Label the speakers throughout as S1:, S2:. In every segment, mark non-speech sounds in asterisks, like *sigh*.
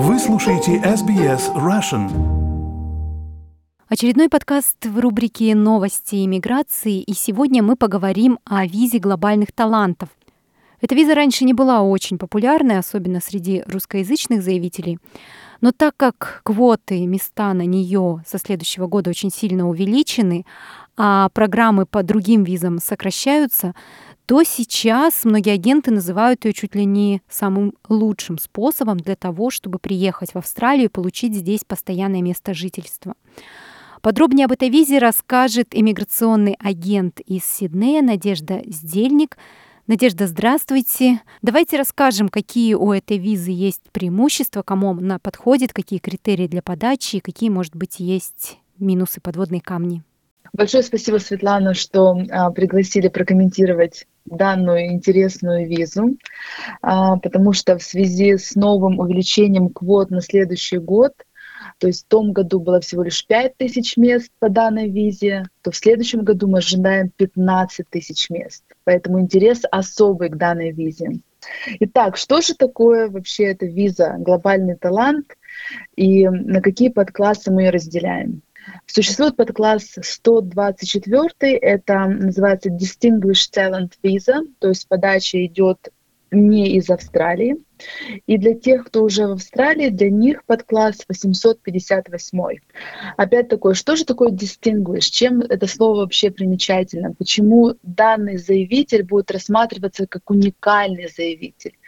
S1: Вы слушаете SBS Russian.
S2: Очередной подкаст в рубрике «Новости иммиграции», и сегодня мы поговорим о визе глобальных талантов. Эта виза раньше не была очень популярной, особенно среди русскоязычных заявителей. Но так как квоты, места на нее со следующего года очень сильно увеличены, а программы по другим визам сокращаются, то сейчас многие агенты называют ее чуть ли не самым лучшим способом для того, чтобы приехать в Австралию и получить здесь постоянное место жительства. Подробнее об этой визе расскажет иммиграционный агент из Сиднея Надежда Сдельник. Надежда, здравствуйте. Давайте расскажем, какие у этой визы есть преимущества, кому она подходит, какие критерии для подачи и какие, может быть, есть минусы, подводные камни.
S3: Большое спасибо, Светлана, что а, пригласили прокомментировать данную интересную визу, а, потому что в связи с новым увеличением квот на следующий год то есть в том году было всего лишь 5 тысяч мест по данной визе, то в следующем году мы ожидаем 15 тысяч мест. Поэтому интерес особый к данной визе. Итак, что же такое вообще эта виза «Глобальный талант» и на какие подклассы мы ее разделяем? Существует подкласс 124, это называется Distinguished Talent Visa, то есть подача идет не из Австралии. И для тех, кто уже в Австралии, для них подкласс 858. Опять такое, что же такое distinguished? Чем это слово вообще примечательно? Почему данный заявитель будет рассматриваться как уникальный заявитель?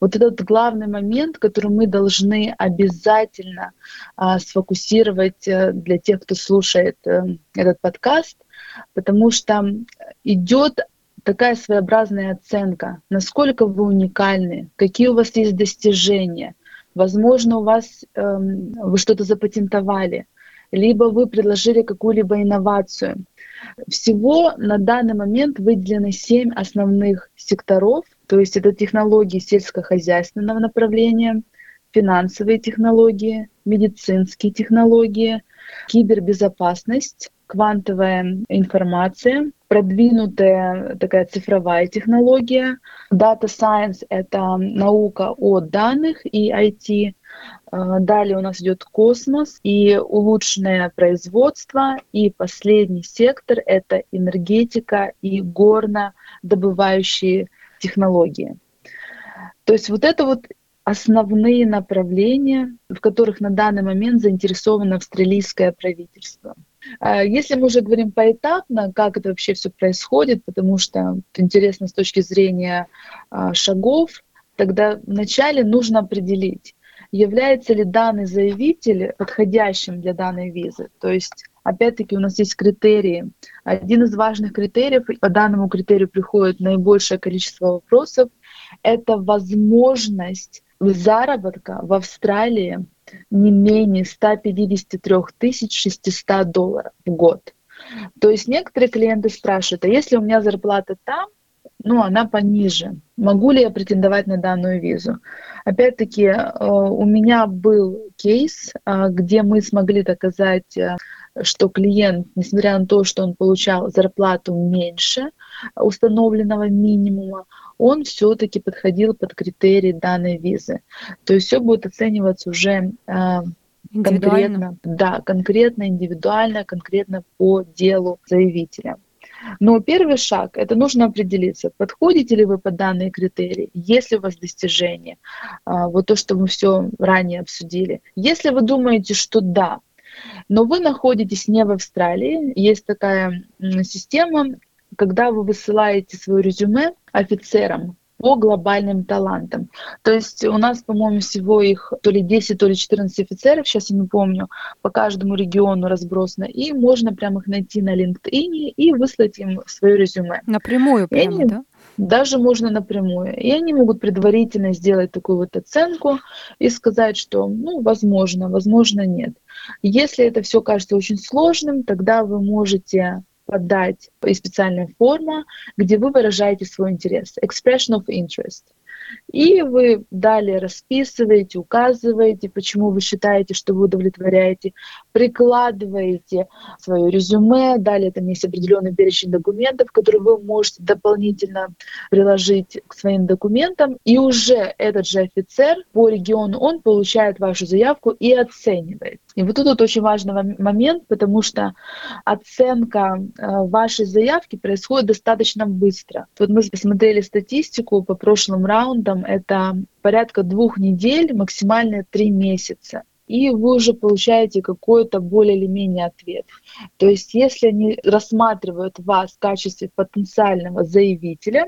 S3: Вот этот главный момент, который мы должны обязательно а, сфокусировать а, для тех, кто слушает а, этот подкаст, потому что идет такая своеобразная оценка, насколько вы уникальны, какие у вас есть достижения. Возможно, у вас эм, вы что-то запатентовали, либо вы предложили какую-либо инновацию. Всего на данный момент выделено семь основных секторов, то есть это технологии сельскохозяйственного направления, финансовые технологии, медицинские технологии, кибербезопасность, квантовая информация, продвинутая такая цифровая технология. Data Science — это наука о данных и IT. А, далее у нас идет космос и улучшенное производство. И последний сектор — это энергетика и горнодобывающие технологии. То есть вот это вот основные направления, в которых на данный момент заинтересовано австралийское правительство. А если мы уже говорим поэтапно, как это вообще все происходит, потому что интересно с точки зрения а, шагов, тогда вначале нужно определить, является ли данный заявитель подходящим для данной визы. То есть Опять-таки у нас есть критерии. Один из важных критериев, по данному критерию приходит наибольшее количество вопросов, это возможность заработка в Австралии не менее 153 600 долларов в год. То есть некоторые клиенты спрашивают, а если у меня зарплата там, ну, она пониже, могу ли я претендовать на данную визу? Опять-таки, э, у меня был кейс, э, где мы смогли доказать э, что клиент, несмотря на то, что он получал зарплату меньше установленного минимума, он все-таки подходил под критерии данной визы. То есть все будет оцениваться уже э, конкретно, да, конкретно, индивидуально, конкретно по делу заявителя. Но первый шаг – это нужно определиться, подходите ли вы под данные критерии, есть ли у вас достижения, а, вот то, что мы все ранее обсудили. Если вы думаете, что да, но вы находитесь не в Австралии, есть такая система, когда вы высылаете свое резюме офицерам по глобальным талантам. То есть у нас, по-моему, всего их то ли 10, то ли 14 офицеров, сейчас я не помню, по каждому региону разбросано. И можно прямо их найти на LinkedIn и выслать им свое резюме.
S2: Напрямую прямо, они, да?
S3: Даже можно напрямую. И они могут предварительно сделать такую вот оценку и сказать, что, ну, возможно, возможно, нет. Если это все кажется очень сложным, тогда вы можете подать и специальная форма, где вы выражаете свой интерес. Expression of interest. И вы далее расписываете, указываете, почему вы считаете, что вы удовлетворяете, прикладываете свое резюме, далее там есть определенный перечень документов, которые вы можете дополнительно приложить к своим документам, и уже этот же офицер по региону, он получает вашу заявку и оценивает. И вот тут очень важный момент, потому что оценка э, вашей заявки происходит достаточно быстро. Вот мы посмотрели статистику по прошлым раундам, это порядка двух недель, максимально три месяца и вы уже получаете какой-то более или менее ответ. То есть если они рассматривают вас в качестве потенциального заявителя,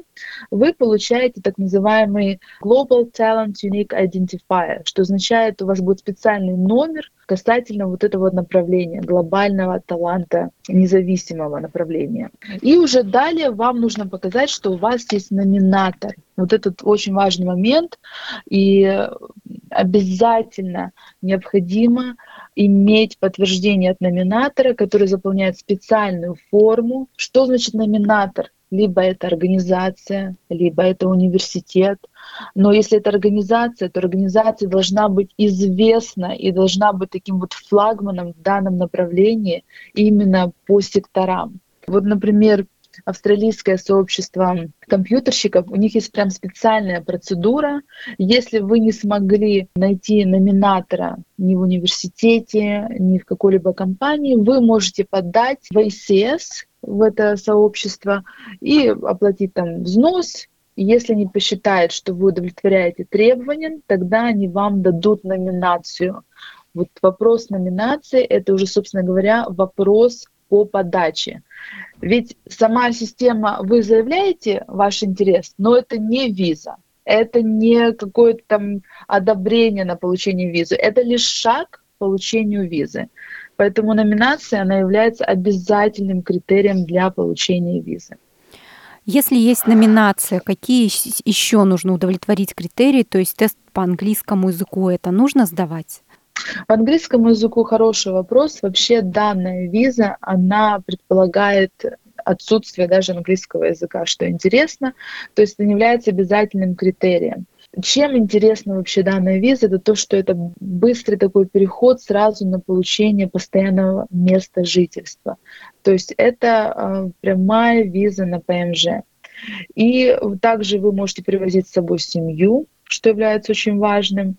S3: вы получаете так называемый Global Talent Unique Identifier, что означает, у вас будет специальный номер касательно вот этого направления, глобального таланта, независимого направления. И уже далее вам нужно показать, что у вас есть номинатор. Вот этот очень важный момент. И обязательно необходимо иметь подтверждение от номинатора, который заполняет специальную форму. Что значит номинатор? Либо это организация, либо это университет. Но если это организация, то организация должна быть известна и должна быть таким вот флагманом в данном направлении именно по секторам. Вот, например, австралийское сообщество компьютерщиков, у них есть прям специальная процедура. Если вы не смогли найти номинатора ни в университете, ни в какой-либо компании, вы можете подать в ACS, в это сообщество, и оплатить там взнос, если они посчитают, что вы удовлетворяете требованиям, тогда они вам дадут номинацию. Вот вопрос номинации — это уже, собственно говоря, вопрос по подаче. Ведь сама система, вы заявляете ваш интерес, но это не виза, это не какое-то там одобрение на получение визы, это лишь шаг к получению визы. Поэтому номинация, она является обязательным критерием для получения визы.
S2: Если есть номинация, какие еще нужно удовлетворить критерии, то есть тест по английскому языку, это нужно сдавать?
S3: По английскому языку хороший вопрос. Вообще данная виза, она предполагает отсутствие даже английского языка, что интересно. То есть это не является обязательным критерием. Чем интересна вообще данная виза, это то, что это быстрый такой переход сразу на получение постоянного места жительства. То есть это э, прямая виза на ПМЖ. И также вы можете привозить с собой семью, что является очень важным.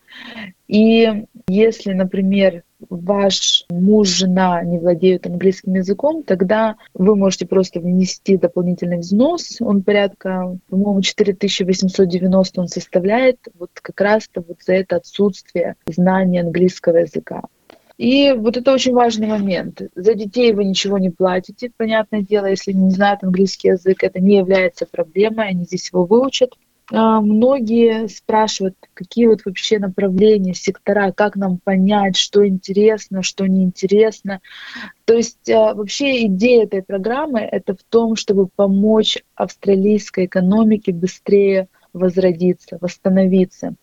S3: И если, например, ваш муж, жена не владеют английским языком, тогда вы можете просто внести дополнительный взнос. Он порядка, по-моему, 4890 он составляет вот как раз-то вот за это отсутствие знания английского языка. И вот это очень важный момент. За детей вы ничего не платите, понятное дело, если не знают английский язык, это не является проблемой, они здесь его выучат. А, многие спрашивают, какие вот вообще направления, сектора, как нам понять, что интересно, что неинтересно. То есть а, вообще идея этой программы это в том, чтобы помочь австралийской экономике быстрее возродиться, восстановиться.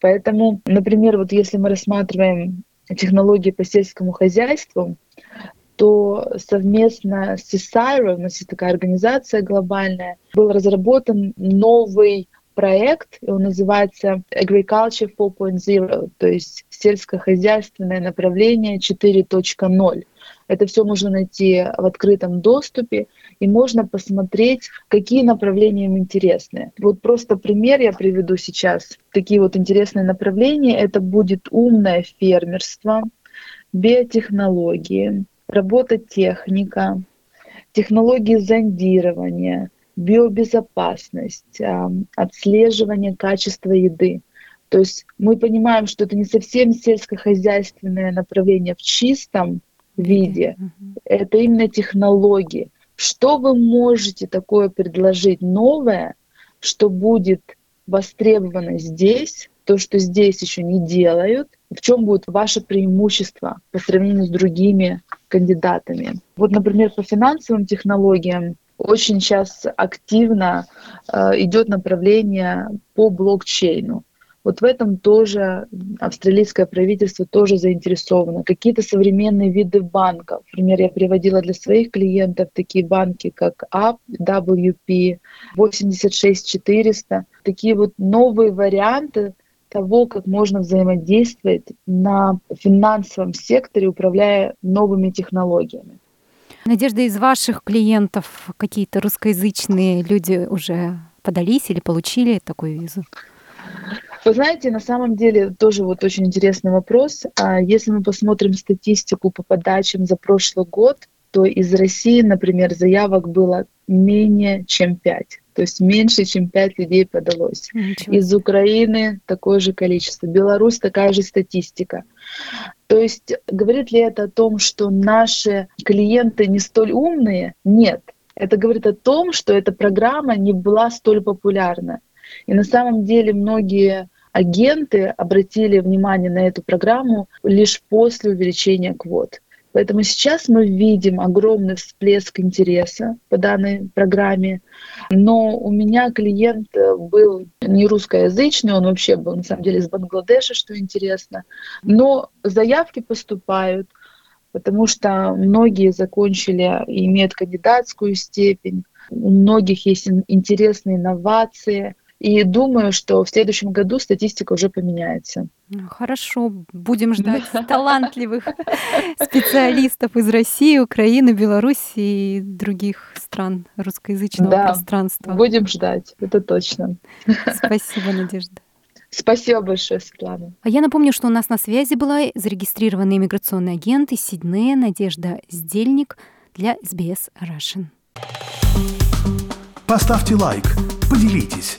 S3: Поэтому, например, вот если мы рассматриваем технологии по сельскому хозяйству, то совместно с CSIRO, у нас есть такая организация глобальная, был разработан новый проект, он называется Agriculture 4.0, то есть сельскохозяйственное направление 4.0. Это все можно найти в открытом доступе, и можно посмотреть, какие направления им интересны. Вот просто пример я приведу сейчас. Такие вот интересные направления. Это будет умное фермерство, биотехнологии, робототехника, технологии зондирования, биобезопасность, отслеживание качества еды. То есть мы понимаем, что это не совсем сельскохозяйственное направление в чистом виде, это именно технологии. Что вы можете такое предложить новое, что будет востребовано здесь, то, что здесь еще не делают, в чем будет ваше преимущество по сравнению с другими кандидатами. Вот, например, по финансовым технологиям очень сейчас активно э, идет направление по блокчейну. Вот в этом тоже австралийское правительство тоже заинтересовано. Какие-то современные виды банков. Например, я приводила для своих клиентов такие банки, как WP, 86400. Такие вот новые варианты того, как можно взаимодействовать на финансовом секторе, управляя новыми технологиями.
S2: Надежда, из ваших клиентов какие-то русскоязычные люди уже подались или получили такую визу?
S3: Вы знаете, на самом деле тоже вот очень интересный вопрос. А если мы посмотрим статистику по подачам за прошлый год, то из России, например, заявок было менее чем пять. То есть меньше, чем пять людей подалось. Ничего. Из Украины такое же количество. Беларусь такая же статистика. То есть говорит ли это о том, что наши клиенты не столь умные? Нет. Это говорит о том, что эта программа не была столь популярна. И на самом деле многие агенты обратили внимание на эту программу лишь после увеличения квот. Поэтому сейчас мы видим огромный всплеск интереса по данной программе. Но у меня клиент был не русскоязычный, он вообще был на самом деле из Бангладеша, что интересно. Но заявки поступают, потому что многие закончили и имеют кандидатскую степень, у многих есть интересные инновации – и думаю, что в следующем году статистика уже поменяется.
S2: Хорошо, будем ждать *laughs* талантливых специалистов из России, Украины, Беларуси и других стран русскоязычного да, пространства.
S3: Будем ждать, это точно.
S2: Спасибо, *laughs* Надежда.
S3: Спасибо большое, Светлана.
S2: А я напомню, что у нас на связи была зарегистрированный иммиграционный агент из Сиднея Надежда Сдельник для SBS Russian.
S1: Поставьте лайк, поделитесь